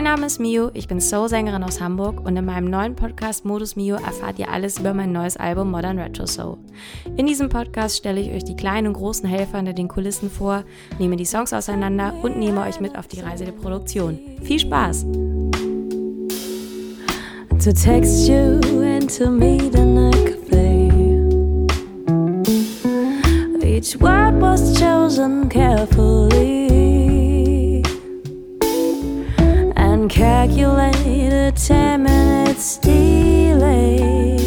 Mein Name ist Mio, ich bin Soul-Sängerin aus Hamburg und in meinem neuen Podcast Modus Mio erfahrt ihr alles über mein neues Album Modern Retro Soul. In diesem Podcast stelle ich euch die kleinen und großen Helfer hinter den Kulissen vor, nehme die Songs auseinander und nehme euch mit auf die Reise der Produktion. Viel Spaß! To text you and to meet and I could play Each word was chosen carefully and calculated 10 minutes delay.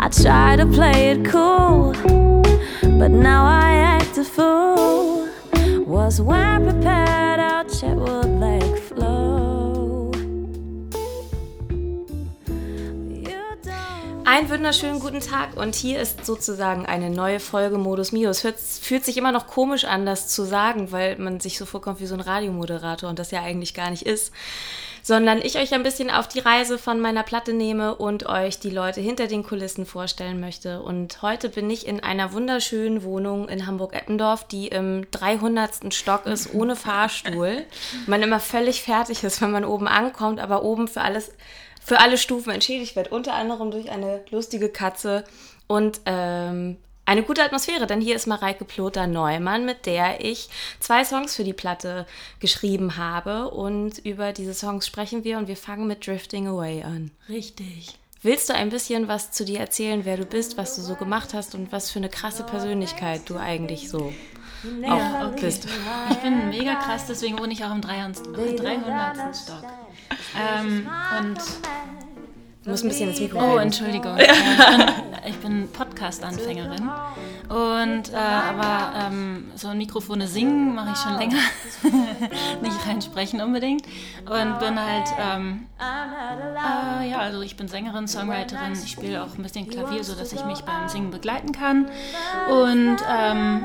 I try to play it cool, but now I act a fool. Was well prepared, our chat would like Einen wunderschönen guten Tag und hier ist sozusagen eine neue Folge Modus Mio. Es fühlt, fühlt, sich immer noch komisch an, das zu sagen, weil man sich so vorkommt wie so ein Radiomoderator und das ja eigentlich gar nicht ist. Sondern ich euch ein bisschen auf die Reise von meiner Platte nehme und euch die Leute hinter den Kulissen vorstellen möchte. Und heute bin ich in einer wunderschönen Wohnung in Hamburg-Eppendorf, die im 300. Stock ist, ohne Fahrstuhl. Man immer völlig fertig ist, wenn man oben ankommt, aber oben für alles für alle Stufen entschädigt wird, unter anderem durch eine lustige Katze und ähm, eine gute Atmosphäre, denn hier ist Mareike Ploter-Neumann, mit der ich zwei Songs für die Platte geschrieben habe und über diese Songs sprechen wir und wir fangen mit Drifting Away an. Richtig. Willst du ein bisschen was zu dir erzählen, wer du bist, was du so gemacht hast und was für eine krasse Persönlichkeit du eigentlich so auch bist? Ich bin mega krass, deswegen wohne ich auch im 300. Stock. Ähm, und Du musst ein bisschen ins Mikro Oh. Entschuldigung. Ja. ich bin, bin Podcast-Anfängerin. Und äh, aber ähm, so Mikrofone singen mache ich schon länger. Nicht reinsprechen unbedingt. Und bin halt, ähm, äh, ja, also ich bin Sängerin, Songwriterin. Ich spiele auch ein bisschen Klavier, sodass ich mich beim Singen begleiten kann. Und ähm,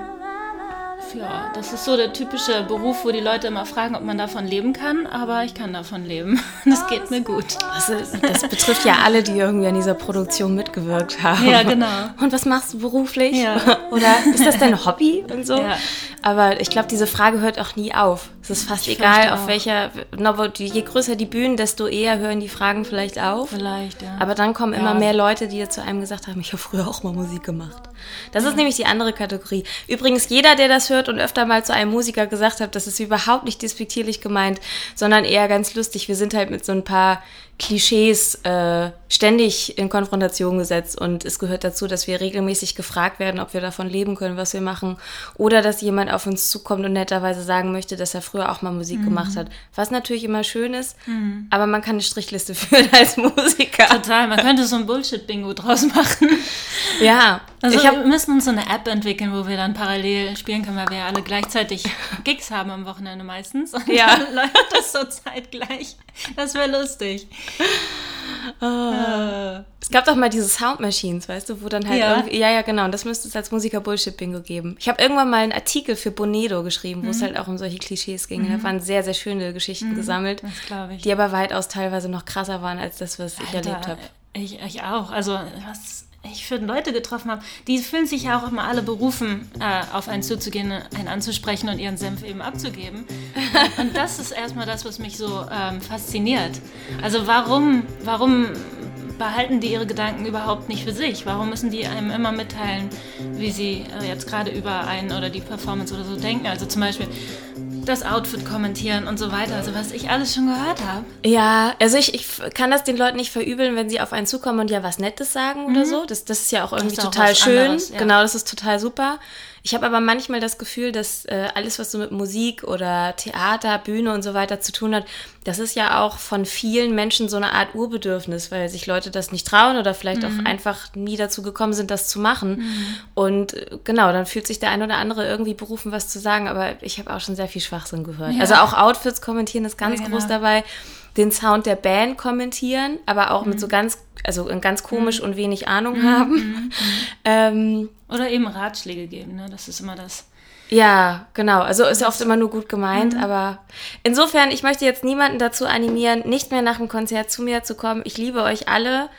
ja, das ist so der typische Beruf, wo die Leute immer fragen, ob man davon leben kann, aber ich kann davon leben. Das geht mir gut. Das, ist, das betrifft ja alle, die irgendwie an dieser Produktion mitgewirkt haben. Ja, genau. Und was machst du beruflich? Ja. Oder ist das dein Hobby und so? Ja. Aber ich glaube, diese Frage hört auch nie auf. Es ist fast ich egal, auf welcher, je größer die Bühnen, desto eher hören die Fragen vielleicht auf. Vielleicht, ja. Aber dann kommen ja. immer mehr Leute, die zu einem gesagt haben, ich habe früher auch mal Musik gemacht. Das ist nämlich die andere Kategorie. Übrigens, jeder, der das hört und öfter mal zu einem Musiker gesagt hat, das ist überhaupt nicht despektierlich gemeint, sondern eher ganz lustig. Wir sind halt mit so ein paar Klischees äh, ständig in Konfrontation gesetzt und es gehört dazu, dass wir regelmäßig gefragt werden, ob wir davon leben können, was wir machen oder dass jemand auf uns zukommt und netterweise sagen möchte, dass er früher auch mal Musik mhm. gemacht hat. Was natürlich immer schön ist, mhm. aber man kann eine Strichliste führen als Musiker. Total, man könnte so ein Bullshit-Bingo draus machen. Ja. Also ich hab, wir müssen uns so eine App entwickeln, wo wir dann parallel spielen können, weil wir alle gleichzeitig Gigs haben am Wochenende meistens und ja. dann läuft das so zeitgleich. Das wäre lustig. Ah. Es gab doch mal diese Sound Machines, weißt du, wo dann halt ja. irgendwie. Ja, ja, genau. Und das müsste es als Musiker Bullshit-Bingo geben. Ich habe irgendwann mal einen Artikel für Bonedo geschrieben, wo mhm. es halt auch um solche Klischees ging. Mhm. Da waren sehr, sehr schöne Geschichten mhm. gesammelt. Das glaube ich. Die aber weitaus teilweise noch krasser waren als das, was Alter, ich erlebt habe. Ich, ich auch. Also, was ich für Leute getroffen habe, die fühlen sich ja auch immer alle berufen, äh, auf einen zuzugehen, einen anzusprechen und ihren Senf eben abzugeben. Und, das ist erstmal das, was mich so ähm, fasziniert. Also warum, warum behalten die ihre Gedanken überhaupt nicht für sich? Warum müssen die einem immer mitteilen, wie sie äh, jetzt gerade über einen oder die Performance oder so denken? Also zum Beispiel, das Outfit kommentieren und so weiter. Also was ich alles schon gehört habe. Ja, also ich, ich kann das den Leuten nicht verübeln, wenn sie auf einen zukommen und ja was Nettes sagen mhm. oder so. Das, das ist ja auch irgendwie total auch schön. Anderes, ja. Genau, das ist total super. Ich habe aber manchmal das Gefühl, dass äh, alles, was so mit Musik oder Theater, Bühne und so weiter zu tun hat, das ist ja auch von vielen Menschen so eine Art Urbedürfnis, weil sich Leute das nicht trauen oder vielleicht mhm. auch einfach nie dazu gekommen sind, das zu machen. Mhm. Und äh, genau, dann fühlt sich der ein oder andere irgendwie berufen, was zu sagen. Aber ich habe auch schon sehr viel Schwachsinn gehört. Ja. Also auch Outfits kommentieren ist ganz ja, genau. groß dabei den Sound der Band kommentieren, aber auch mhm. mit so ganz, also ganz komisch mhm. und wenig Ahnung mhm. haben. Mhm. Ähm, Oder eben Ratschläge geben, ne? Das ist immer das. Ja, genau. Also ist ja oft immer nur gut gemeint, mhm. aber insofern, ich möchte jetzt niemanden dazu animieren, nicht mehr nach dem Konzert zu mir zu kommen. Ich liebe euch alle.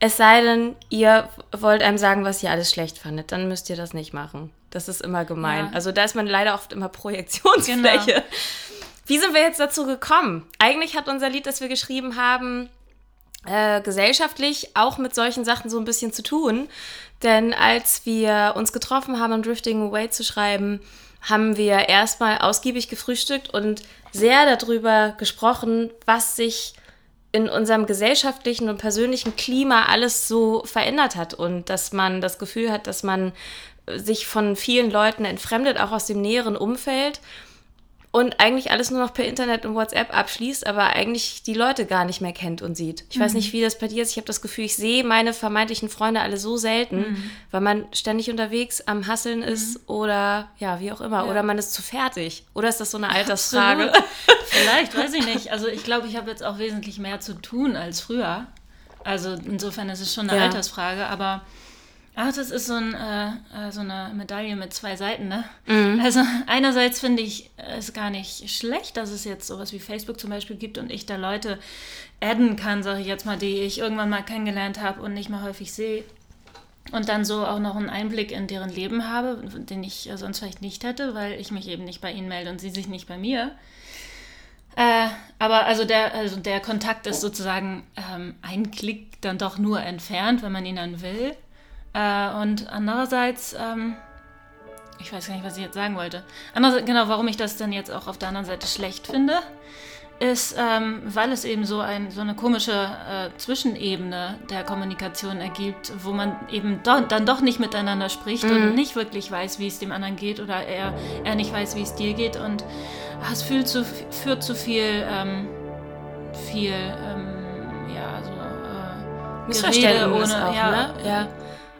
Es sei denn, ihr wollt einem sagen, was ihr alles schlecht fandet, dann müsst ihr das nicht machen. Das ist immer gemein. Ja. Also da ist man leider oft immer Projektionsfläche. Genau. Wie sind wir jetzt dazu gekommen? Eigentlich hat unser Lied, das wir geschrieben haben, äh, gesellschaftlich auch mit solchen Sachen so ein bisschen zu tun. Denn als wir uns getroffen haben, um Drifting Away zu schreiben, haben wir erstmal ausgiebig gefrühstückt und sehr darüber gesprochen, was sich in unserem gesellschaftlichen und persönlichen Klima alles so verändert hat und dass man das Gefühl hat, dass man sich von vielen Leuten entfremdet, auch aus dem näheren Umfeld und eigentlich alles nur noch per Internet und WhatsApp abschließt, aber eigentlich die Leute gar nicht mehr kennt und sieht. Ich mhm. weiß nicht, wie das bei dir ist. Ich habe das Gefühl, ich sehe meine vermeintlichen Freunde alle so selten, mhm. weil man ständig unterwegs am Hasseln mhm. ist mhm. oder ja, wie auch immer. Ja. Oder man ist zu fertig. Oder ist das so eine Altersfrage? Vielleicht, weiß ich nicht. Also ich glaube, ich habe jetzt auch wesentlich mehr zu tun als früher. Also insofern ist es schon eine ja. Altersfrage, aber Ach, das ist so, ein, äh, äh, so, eine Medaille mit zwei Seiten, ne? Mhm. Also einerseits finde ich es gar nicht schlecht, dass es jetzt sowas wie Facebook zum Beispiel gibt und ich da Leute adden kann, sage ich jetzt mal, die ich irgendwann mal kennengelernt habe und nicht mehr häufig sehe. Und dann so auch noch einen Einblick in deren Leben habe, den ich äh, sonst vielleicht nicht hätte, weil ich mich eben nicht bei ihnen melde und sie sich nicht bei mir. Äh, aber also der, also der Kontakt ist sozusagen ähm, ein Klick dann doch nur entfernt, wenn man ihn dann will. Äh, und andererseits, ähm, ich weiß gar nicht, was ich jetzt sagen wollte. Andererseits, genau, warum ich das dann jetzt auch auf der anderen Seite schlecht finde, ist, ähm, weil es eben so, ein, so eine komische äh, Zwischenebene der Kommunikation ergibt, wo man eben do, dann doch nicht miteinander spricht mhm. und nicht wirklich weiß, wie es dem anderen geht oder er, er nicht weiß, wie es dir geht und ach, es führt zu, führt zu viel, ähm, viel, ähm, ja, so äh, Missverständnis ohne, auch, ja, ne? ja.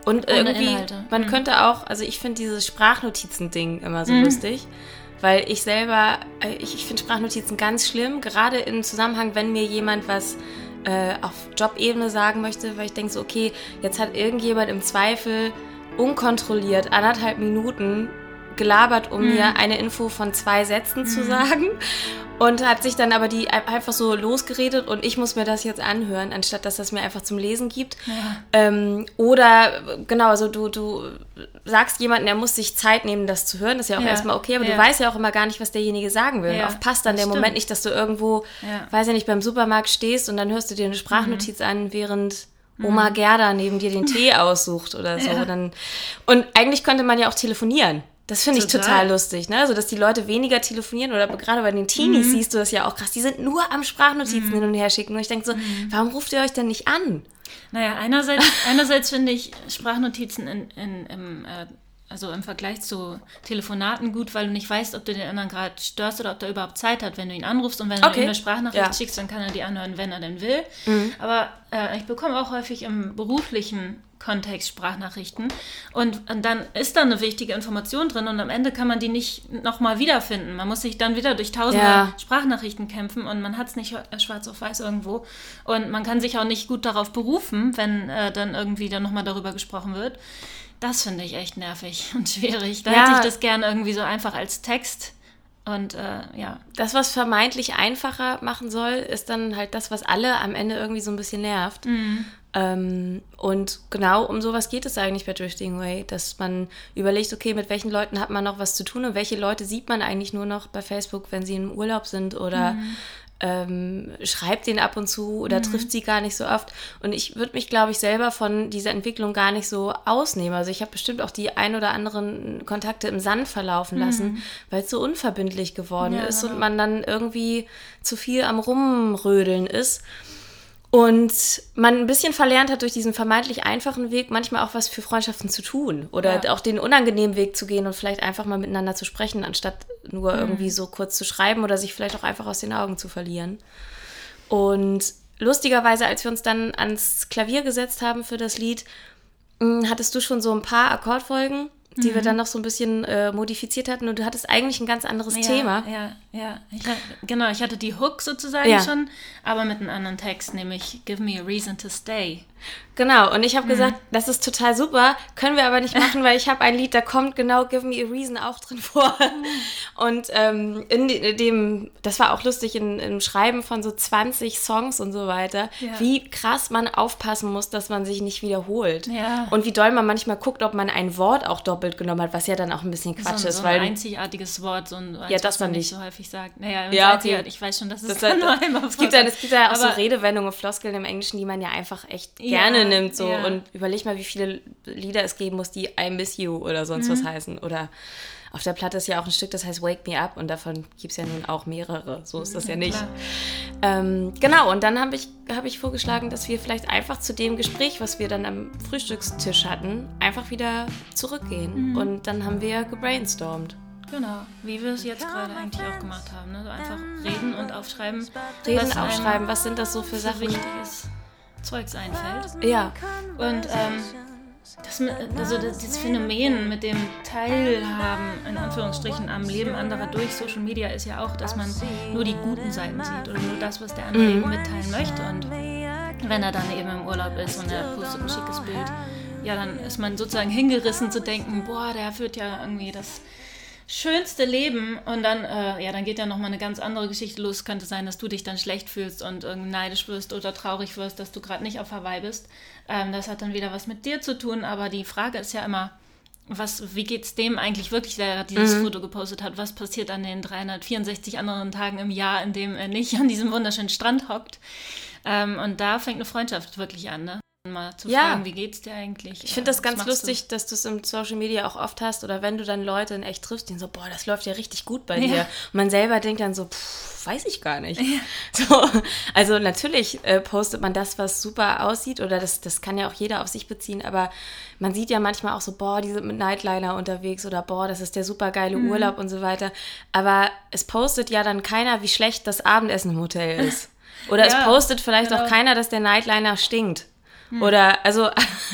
Und Ohne irgendwie, Inhalte. man mhm. könnte auch, also ich finde dieses Sprachnotizen-Ding immer so mhm. lustig, weil ich selber, äh, ich, ich finde Sprachnotizen ganz schlimm, gerade im Zusammenhang, wenn mir jemand was äh, auf Jobebene sagen möchte, weil ich denke so, okay, jetzt hat irgendjemand im Zweifel unkontrolliert anderthalb Minuten gelabert, um mhm. mir eine Info von zwei Sätzen mhm. zu sagen und hat sich dann aber die einfach so losgeredet und ich muss mir das jetzt anhören, anstatt dass das mir einfach zum Lesen gibt. Ja. Ähm, oder genau, also du, du sagst jemandem, er muss sich Zeit nehmen, das zu hören, das ist ja auch ja. erstmal okay, aber ja. du weißt ja auch immer gar nicht, was derjenige sagen will. Ja. Oft passt dann der stimmt. Moment nicht, dass du irgendwo, weiß ja nicht, beim Supermarkt stehst und dann hörst du dir eine Sprachnotiz mhm. an, während Oma mhm. Gerda neben dir den Tee aussucht oder so. Dann, und eigentlich könnte man ja auch telefonieren. Das finde ich total lustig, ne? Also, dass die Leute weniger telefonieren oder gerade bei den Teenies mhm. siehst du das ja auch krass. Die sind nur am Sprachnotizen mhm. hin und her schicken. Und ich denke so, mhm. warum ruft ihr euch denn nicht an? Naja, einerseits, einerseits finde ich Sprachnotizen in, in, im, äh, also im Vergleich zu Telefonaten gut, weil du nicht weißt, ob du den anderen gerade störst oder ob der überhaupt Zeit hat, wenn du ihn anrufst. Und wenn okay. du ihm eine Sprachnachricht ja. schickst, dann kann er die anhören, wenn er denn will. Mhm. Aber äh, ich bekomme auch häufig im beruflichen Kontext Sprachnachrichten. Und, und, dann ist da eine wichtige Information drin und am Ende kann man die nicht nochmal wiederfinden. Man muss sich dann wieder durch tausende ja. Sprachnachrichten kämpfen und man hat es nicht schwarz auf weiß irgendwo. Und man kann sich auch nicht gut darauf berufen, wenn äh, dann irgendwie dann nochmal darüber gesprochen wird. Das finde ich echt nervig und schwierig. Da ja. hätte ich das gerne irgendwie so einfach als Text. Und äh, ja. Das, was vermeintlich einfacher machen soll, ist dann halt das, was alle am Ende irgendwie so ein bisschen nervt. Mhm. Ähm, und genau um sowas geht es eigentlich bei Drifting Away, dass man überlegt, okay, mit welchen Leuten hat man noch was zu tun und welche Leute sieht man eigentlich nur noch bei Facebook, wenn sie im Urlaub sind oder mhm. ähm, schreibt den ab und zu oder mhm. trifft sie gar nicht so oft. Und ich würde mich, glaube ich, selber von dieser Entwicklung gar nicht so ausnehmen. Also ich habe bestimmt auch die ein oder anderen Kontakte im Sand verlaufen lassen, mhm. weil es so unverbindlich geworden ja, ist genau. und man dann irgendwie zu viel am Rumrödeln ist. Und man ein bisschen verlernt hat, durch diesen vermeintlich einfachen Weg manchmal auch was für Freundschaften zu tun oder ja. auch den unangenehmen Weg zu gehen und vielleicht einfach mal miteinander zu sprechen, anstatt nur mhm. irgendwie so kurz zu schreiben oder sich vielleicht auch einfach aus den Augen zu verlieren. Und lustigerweise, als wir uns dann ans Klavier gesetzt haben für das Lied, hm, hattest du schon so ein paar Akkordfolgen die mhm. wir dann noch so ein bisschen äh, modifiziert hatten und du hattest eigentlich ein ganz anderes ja, Thema. Ja, ja. Ich, genau, ich hatte die Hook sozusagen ja. schon, aber mit einem anderen Text, nämlich Give me a reason to stay. Genau, und ich habe mhm. gesagt, das ist total super, können wir aber nicht machen, weil ich habe ein Lied, da kommt genau Give Me a Reason auch drin vor. Mhm. Und ähm, in dem, das war auch lustig, in, im Schreiben von so 20 Songs und so weiter, ja. wie krass man aufpassen muss, dass man sich nicht wiederholt. Ja. Und wie doll man manchmal guckt, ob man ein Wort auch doppelt genommen hat, was ja dann auch ein bisschen Quatsch so, ist. So ein einzigartiges Wort, so ein, ja, das man nicht so häufig sagt. Naja, ja, okay. ich weiß schon, dass es das dann nur einmal es gibt, dann, es gibt ja auch so Redewendungen, Floskeln im Englischen, die man ja einfach echt gerne nimmt. So. Ja. Und überleg mal, wie viele Lieder es geben muss, die I Miss You oder sonst mhm. was heißen. Oder auf der Platte ist ja auch ein Stück, das heißt Wake Me Up und davon gibt es ja nun auch mehrere. So ist das ja, ja nicht. Ähm, genau, und dann habe ich, hab ich vorgeschlagen, dass wir vielleicht einfach zu dem Gespräch, was wir dann am Frühstückstisch hatten, einfach wieder zurückgehen. Mhm. Und dann haben wir gebrainstormt. Genau, wie wir es jetzt gerade eigentlich auch gemacht haben. Ne? So einfach reden und aufschreiben. Reden, was aufschreiben, was sind das so für Sachen? Wichtiges Zeugs einfällt. Ja. Und ähm, das, also das, Phänomen mit dem Teilhaben, in Anführungsstrichen, am Leben anderer durch Social Media ist ja auch, dass man nur die guten Seiten sieht oder nur das, was der andere mhm. eben mitteilen möchte. Und wenn er dann eben im Urlaub ist und er postet ein schickes Bild, ja, dann ist man sozusagen hingerissen zu denken, boah, der führt ja irgendwie das schönste Leben und dann, äh, ja, dann geht ja nochmal eine ganz andere Geschichte los. Könnte sein, dass du dich dann schlecht fühlst und irgendwie neidisch wirst oder traurig wirst, dass du gerade nicht auf Hawaii bist. Ähm, das hat dann wieder was mit dir zu tun, aber die Frage ist ja immer, was, wie es dem eigentlich wirklich, der dieses mhm. Foto gepostet hat? Was passiert an den 364 anderen Tagen im Jahr, in dem er nicht an diesem wunderschönen Strand hockt? Ähm, und da fängt eine Freundschaft wirklich an, ne? Mal zu ja. fragen, wie geht's dir eigentlich? Ich finde das ganz lustig, du? dass du es im Social Media auch oft hast oder wenn du dann Leute in echt triffst, die so, boah, das läuft ja richtig gut bei ja. dir. Und man selber denkt dann so, pff, weiß ich gar nicht. Ja. So, also natürlich äh, postet man das, was super aussieht oder das, das kann ja auch jeder auf sich beziehen, aber man sieht ja manchmal auch so, boah, die sind mit Nightliner unterwegs oder boah, das ist der super geile mhm. Urlaub und so weiter. Aber es postet ja dann keiner, wie schlecht das Abendessen im Hotel ist. Oder es postet vielleicht genau. auch keiner, dass der Nightliner stinkt. Hm. Oder also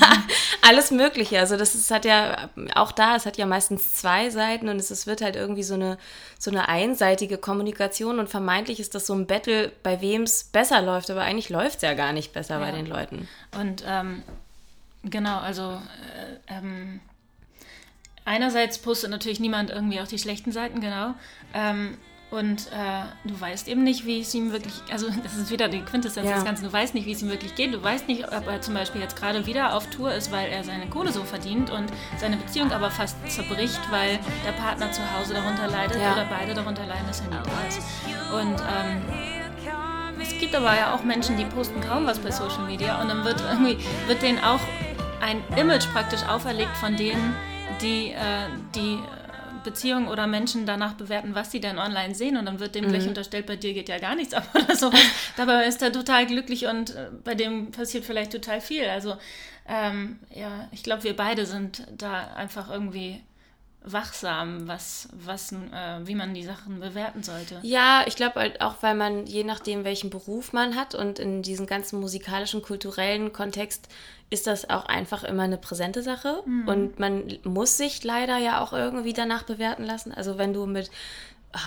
alles Mögliche. Also das ist, hat ja auch da, es hat ja meistens zwei Seiten und es, es wird halt irgendwie so eine, so eine einseitige Kommunikation und vermeintlich ist das so ein Battle, bei wem es besser läuft, aber eigentlich läuft es ja gar nicht besser ja. bei den Leuten. Und ähm, genau, also äh, ähm, einerseits postet natürlich niemand irgendwie auch die schlechten Seiten, genau. Ähm, und äh, du weißt eben nicht, wie es ihm wirklich, also das ist wieder die Quintessenz ja. des Ganzen, du weißt nicht, wie es ihm wirklich geht. Du weißt nicht, ob er zum Beispiel jetzt gerade wieder auf Tour ist, weil er seine Kohle so verdient und seine Beziehung aber fast zerbricht, weil der Partner zu Hause darunter leidet ja. oder beide darunter leiden, dass er nie da ist. Und ähm, es gibt aber ja auch Menschen, die posten kaum was bei Social Media und dann wird irgendwie, wird denen auch ein Image praktisch auferlegt von denen, die, äh, die Beziehungen oder Menschen danach bewerten, was sie denn online sehen und dann wird dem mhm. gleich unterstellt, bei dir geht ja gar nichts ab oder sowas. Dabei ist er total glücklich und äh, bei dem passiert vielleicht total viel. Also ähm, ja, ich glaube, wir beide sind da einfach irgendwie wachsam, was, was, äh, wie man die Sachen bewerten sollte. Ja, ich glaube halt auch, weil man, je nachdem, welchen Beruf man hat und in diesem ganzen musikalischen, kulturellen Kontext ist das auch einfach immer eine präsente Sache. Mhm. Und man muss sich leider ja auch irgendwie danach bewerten lassen. Also wenn du mit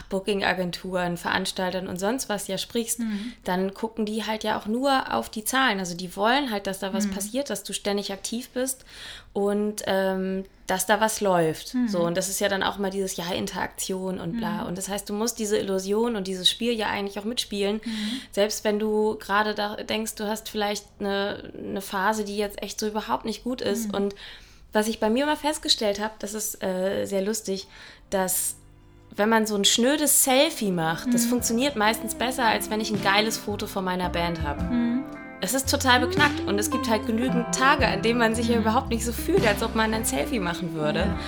Booking-Agenturen, Veranstaltern und sonst was ja sprichst, mhm. dann gucken die halt ja auch nur auf die Zahlen. Also die wollen halt, dass da was mhm. passiert, dass du ständig aktiv bist und ähm, dass da was läuft. Mhm. So, und das ist ja dann auch mal dieses Ja, Interaktion und bla. Mhm. Und das heißt, du musst diese Illusion und dieses Spiel ja eigentlich auch mitspielen. Mhm. Selbst wenn du gerade da denkst, du hast vielleicht eine, eine Phase, die jetzt echt so überhaupt nicht gut ist. Mhm. Und was ich bei mir immer festgestellt habe, das ist äh, sehr lustig, dass wenn man so ein schnödes Selfie macht, mhm. das funktioniert meistens besser, als wenn ich ein geiles Foto von meiner Band habe. Mhm. Es ist total beknackt und es gibt halt genügend Tage, an denen man sich ja überhaupt nicht so fühlt, als ob man ein Selfie machen würde. Ja.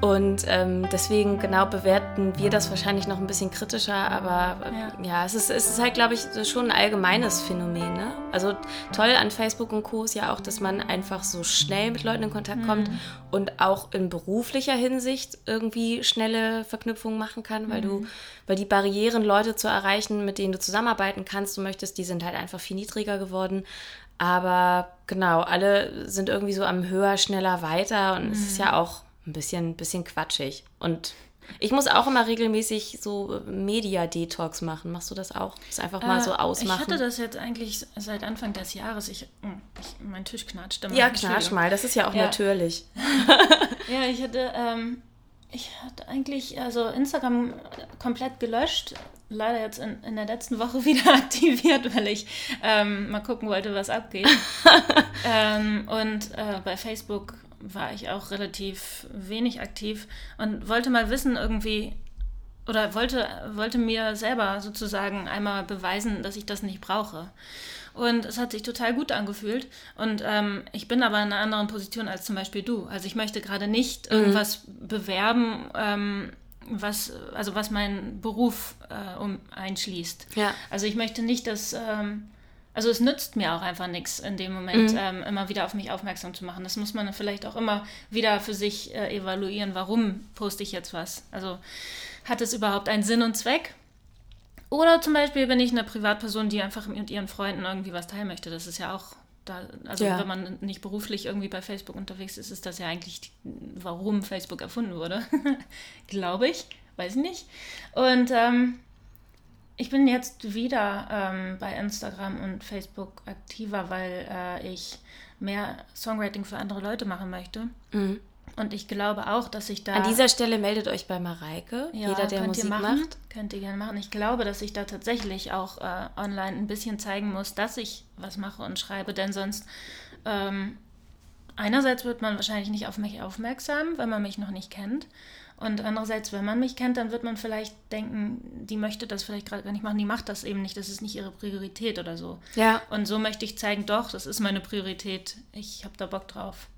Und ähm, deswegen genau bewerten wir das wahrscheinlich noch ein bisschen kritischer, aber äh, ja. ja, es, ist, es ist halt, glaube ich, schon ein allgemeines Phänomen. Ne? Also toll an Facebook und Co. ist ja auch, dass man einfach so schnell mit Leuten in Kontakt kommt mhm. und auch in beruflicher Hinsicht irgendwie schnelle Verknüpfungen machen kann, weil mhm. du, weil die Barrieren, Leute zu erreichen, mit denen du zusammenarbeiten kannst, du möchtest, die sind halt einfach viel niedriger geworden. Aber genau, alle sind irgendwie so am höher, schneller, weiter und mhm. es ist ja auch ein bisschen, bisschen quatschig. Und ich muss auch immer regelmäßig so Media-Detox machen. Machst du das auch? Das einfach mal äh, so ausmachen. Ich hatte das jetzt eigentlich seit Anfang des Jahres. Ich, hm, ich mein Tisch knatscht immer. Ja, knatsch mal. Das ist ja auch ja. natürlich. ja, ich hatte, ähm, ich hatte eigentlich also Instagram komplett gelöscht. Leider jetzt in, in der letzten Woche wieder aktiviert, weil ich ähm, mal gucken wollte, was abgeht. ähm, und äh, bei Facebook war ich auch relativ wenig aktiv und wollte mal wissen irgendwie oder wollte, wollte mir selber sozusagen einmal beweisen, dass ich das nicht brauche. Und es hat sich total gut angefühlt. Und ähm, ich bin aber in einer anderen Position als zum Beispiel du. Also ich möchte gerade nicht mhm. irgendwas bewerben, ähm, was, also was meinen Beruf äh, um, einschließt. Ja. Also ich möchte nicht, dass ähm, also es nützt mir auch einfach nichts in dem Moment, mhm. ähm, immer wieder auf mich aufmerksam zu machen. Das muss man vielleicht auch immer wieder für sich äh, evaluieren, warum poste ich jetzt was. Also hat es überhaupt einen Sinn und Zweck? Oder zum Beispiel bin ich eine Privatperson, die einfach mit ihren Freunden irgendwie was teilen möchte. Das ist ja auch da, also ja. wenn man nicht beruflich irgendwie bei Facebook unterwegs ist, ist das ja eigentlich, warum Facebook erfunden wurde. Glaube ich. Weiß ich nicht. Und ähm, ich bin jetzt wieder ähm, bei Instagram und Facebook aktiver, weil äh, ich mehr Songwriting für andere Leute machen möchte. Mhm. Und ich glaube auch, dass ich da. An dieser Stelle meldet euch bei Mareike. Ja, Jeder, der Musik macht. Könnt ihr gerne machen. Ich glaube, dass ich da tatsächlich auch äh, online ein bisschen zeigen muss, dass ich was mache und schreibe, denn sonst. Ähm, einerseits wird man wahrscheinlich nicht auf mich aufmerksam, weil man mich noch nicht kennt. Und andererseits, wenn man mich kennt, dann wird man vielleicht denken, die möchte das vielleicht gerade gar nicht machen, die macht das eben nicht, das ist nicht ihre Priorität oder so. Ja. Und so möchte ich zeigen, doch, das ist meine Priorität, ich habe da Bock drauf.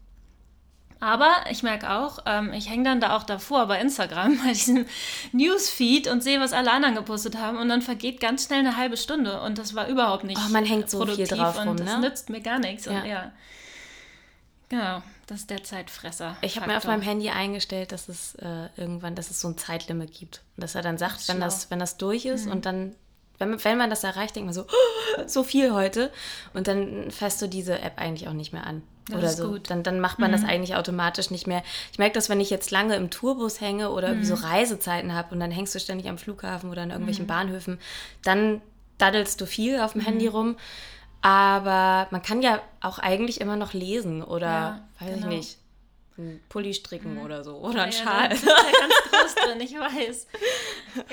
Aber ich merke auch, ähm, ich hänge dann da auch davor bei Instagram, bei diesem Newsfeed und sehe, was alle anderen gepostet haben. Und dann vergeht ganz schnell eine halbe Stunde. Und das war überhaupt nicht oh, man hängt so viel drauf und rum, ne? das nützt mir gar nichts. Ja. Und ja, genau. Das ist der Zeitfresser. Ich habe mir auf meinem Handy eingestellt, dass es äh, irgendwann, dass es so ein Zeitlimit gibt. Und dass er dann sagt, das wenn das, wenn das durch ist mhm. und dann, wenn, wenn man das erreicht, denkt man so, oh, so viel heute. Und dann fährst du diese App eigentlich auch nicht mehr an. Das oder so. Gut. Dann, dann macht man mhm. das eigentlich automatisch nicht mehr. Ich merke das, wenn ich jetzt lange im Tourbus hänge oder mhm. so Reisezeiten habe und dann hängst du ständig am Flughafen oder in irgendwelchen mhm. Bahnhöfen, dann daddelst du viel auf dem Handy mhm. rum. Aber man kann ja auch eigentlich immer noch lesen oder, ja, weiß genau. ich nicht, einen Pulli stricken mhm. oder so oder einen ja, Schal. Das ist ja ganz groß drin, ich weiß.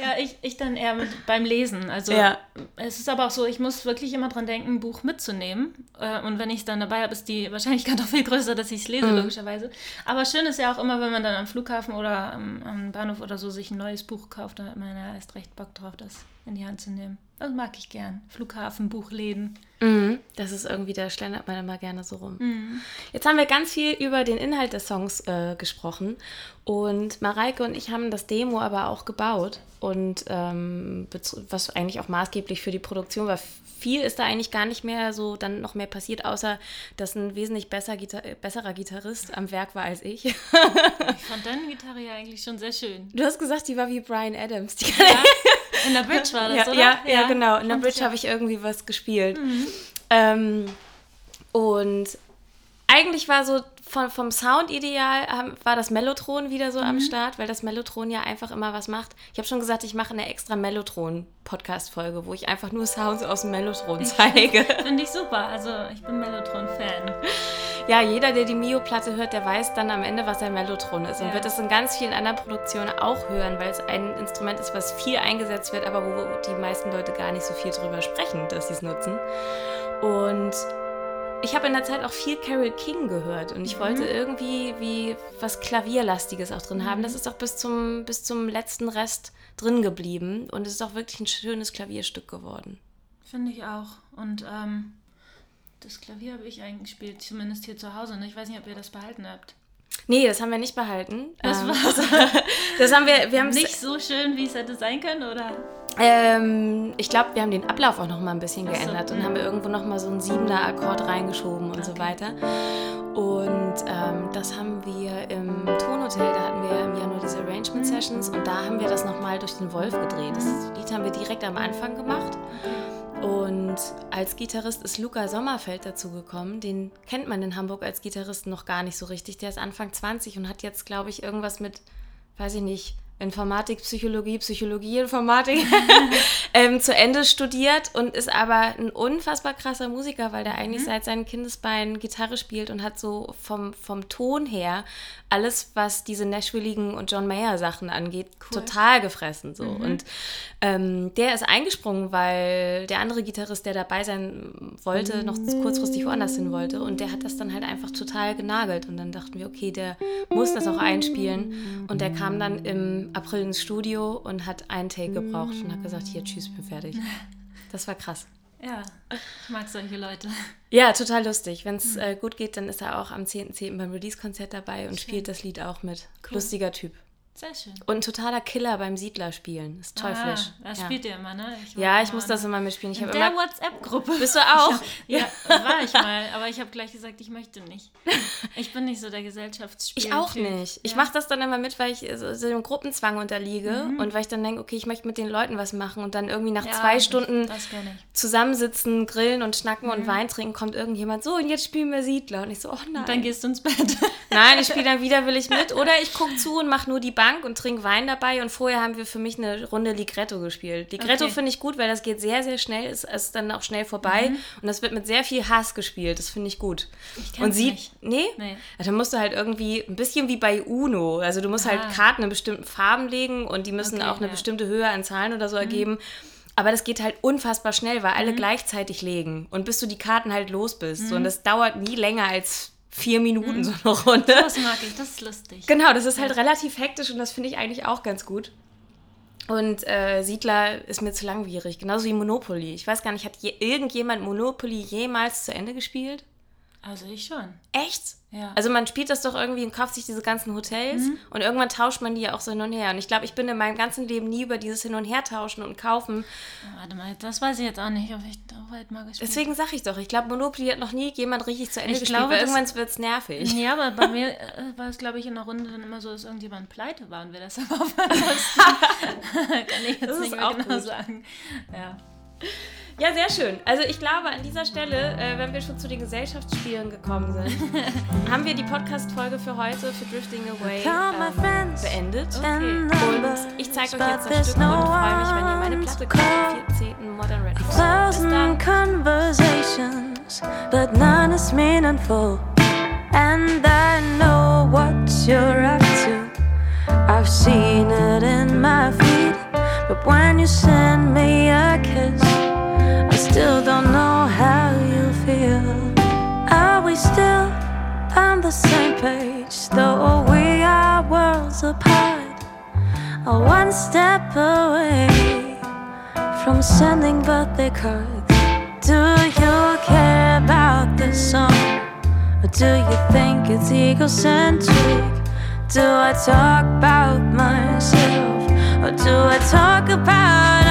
Ja, ich, ich dann eher mit, beim Lesen. Also ja. es ist aber auch so, ich muss wirklich immer dran denken, ein Buch mitzunehmen. Äh, und wenn ich es dann dabei habe, ist die Wahrscheinlichkeit noch viel größer, dass ich es lese, mhm. logischerweise. Aber schön ist ja auch immer, wenn man dann am Flughafen oder am, am Bahnhof oder so sich ein neues Buch kauft, da hat man ja erst recht Bock drauf, das in die Hand zu nehmen. Das mag ich gern. Flughafen, Buchläden. Mhm, das ist irgendwie, da schlendert man immer gerne so rum. Mhm. Jetzt haben wir ganz viel über den Inhalt des Songs äh, gesprochen. Und Mareike und ich haben das Demo aber auch gebaut. Und ähm, was eigentlich auch maßgeblich für die Produktion war. Viel ist da eigentlich gar nicht mehr so dann noch mehr passiert, außer dass ein wesentlich besser Gitar besserer Gitarrist am Werk war als ich. ich fand deine Gitarre ja eigentlich schon sehr schön. Du hast gesagt, die war wie Brian Adams. Die ja. In der Bridge war das, ja, oder? Ja, ja, ja genau. In der Bridge habe ich irgendwie was gespielt. Mhm. Ähm, und eigentlich war so von, vom Sound-Ideal war das Mellotron wieder so mhm. am Start, weil das Mellotron ja einfach immer was macht. Ich habe schon gesagt, ich mache eine extra Mellotron-Podcast-Folge, wo ich einfach nur Sounds aus dem Mellotron zeige. Finde ich super. Also ich bin Mellotron-Fan. Ja, jeder, der die Mio-Platte hört, der weiß dann am Ende, was ein Mellotron ist. Und wird es in ganz vielen anderen Produktionen auch hören, weil es ein Instrument ist, was viel eingesetzt wird, aber wo die meisten Leute gar nicht so viel drüber sprechen, dass sie es nutzen. Und ich habe in der Zeit auch viel Carol King gehört und ich mhm. wollte irgendwie wie was Klavierlastiges auch drin haben. Das mhm. ist auch bis zum, bis zum letzten Rest drin geblieben und es ist auch wirklich ein schönes Klavierstück geworden. Finde ich auch. Und ähm, das Klavier habe ich eingespielt, zumindest hier zu Hause. Ne? Ich weiß nicht, ob ihr das behalten habt. Nee, das haben wir nicht behalten. Das, ähm, das, das haben wir, wir haben nicht so schön, wie es hätte sein können, oder? Ähm, ich glaube, wir haben den Ablauf auch noch mal ein bisschen Achso, geändert und haben wir irgendwo noch mal so einen siebener Akkord reingeschoben und okay. so weiter. Und ähm, das haben wir im Tonhotel, da hatten wir im Januar diese Arrangement Sessions und da haben wir das noch mal durch den Wolf gedreht. Das Lied haben wir direkt am Anfang gemacht. Und als Gitarrist ist Luca Sommerfeld dazugekommen. Den kennt man in Hamburg als Gitarristen noch gar nicht so richtig. Der ist Anfang 20 und hat jetzt, glaube ich, irgendwas mit, weiß ich nicht, Informatik, Psychologie, Psychologie, Informatik ähm, zu Ende studiert und ist aber ein unfassbar krasser Musiker, weil der eigentlich mhm. seit seinen Kindesbeinen Gitarre spielt und hat so vom, vom Ton her alles, was diese Nashvilligen und John Mayer Sachen angeht, cool. total gefressen. So. Mhm. Und ähm, der ist eingesprungen, weil der andere Gitarrist, der dabei sein wollte, noch kurzfristig woanders hin wollte. Und der hat das dann halt einfach total genagelt. Und dann dachten wir, okay, der muss das auch einspielen. Und der kam dann im April ins Studio und hat einen Take gebraucht und hat gesagt, hier, tschüss, bin fertig. Das war krass. Ja, ich mag solche Leute. Ja, total lustig. Wenn es mhm. äh, gut geht, dann ist er auch am 10.10. .10. beim Release-Konzert dabei und Schön. spielt das Lied auch mit. Cool. Lustiger Typ. Sehr schön. Und ein totaler Killer beim Siedler spielen. Ist teuflisch. Ah, das ja. spielt ihr immer, ne? Ich ja, ich muss das immer mitspielen. Ich in der WhatsApp-Gruppe. Bist du auch? Hab, ja, war ich mal. Aber ich habe gleich gesagt, ich möchte nicht. Ich bin nicht so der Gesellschaftsspieler. Ich auch nicht. Ich mache das dann immer mit, weil ich so, so dem Gruppenzwang unterliege mhm. und weil ich dann denke, okay, ich möchte mit den Leuten was machen und dann irgendwie nach ja, zwei Stunden zusammensitzen, grillen und schnacken mhm. und Wein trinken, kommt irgendjemand so und jetzt spielen wir Siedler. Und ich so, oh nein. Und dann gehst du ins Bett. Nein, ich spiele dann widerwillig mit. Oder ich gucke zu und mache nur die Bank und trinke Wein dabei und vorher haben wir für mich eine Runde Ligretto gespielt. Ligretto okay. finde ich gut, weil das geht sehr, sehr schnell, ist, ist dann auch schnell vorbei mhm. und das wird mit sehr viel Hass gespielt. Das finde ich gut. Ich und sie, nicht. Nee? nee. Ja, dann musst du halt irgendwie ein bisschen wie bei Uno. Also du musst halt ah. halt Karten in bestimmten Farben legen und die müssen okay, auch eine ja. bestimmte Höhe an Zahlen oder so mhm. ergeben. Aber das geht halt unfassbar schnell, weil alle mhm. gleichzeitig legen und bis du die Karten halt los bist. Mhm. So, und das dauert nie länger als vier Minuten mhm. so eine Runde. Das mag ich, das ist lustig. Genau, das ist halt ja. relativ hektisch und das finde ich eigentlich auch ganz gut. Und äh, Siedler ist mir zu langwierig, genauso wie Monopoly. Ich weiß gar nicht, hat je, irgendjemand Monopoly jemals zu Ende gespielt? Also ich schon. Echt? Ja. Also man spielt das doch irgendwie und kauft sich diese ganzen Hotels mhm. und irgendwann tauscht man die ja auch so hin und her. Und ich glaube, ich bin in meinem ganzen Leben nie über dieses Hin- und Hertauschen und Kaufen. Warte mal, das weiß ich jetzt auch nicht, ob ich da weit mal gespielt Deswegen sage ich doch, ich glaube, Monopoly hat noch nie jemand richtig zu Ende ich gespielt, glaube, weil irgendwann wird es nervig. Ja, aber bei mir äh, war es, glaube ich, in der Runde dann immer so, dass irgendjemand pleite war und wir das aber Kann ich jetzt nicht mehr genau gut. sagen. Ja. Ja, sehr schön. Also ich glaube, an dieser Stelle, äh, wenn wir schon zu den Gesellschaftsspielen gekommen sind, haben wir die Podcast-Folge für heute, für Drifting Away, ähm, beendet. Okay. Und ich zeige euch jetzt das Stück und freue mich, wenn ihr meine Platte kauft, am 14. Modern Red Bis dann. conversations, but none is meaningful. And I know what you're up to. I've seen it in my feet. But when you send me a kiss on the same page? Though we are worlds apart, or one step away from sending birthday cards. Do you care about this song? Or do you think it's egocentric? Do I talk about myself? Or do I talk about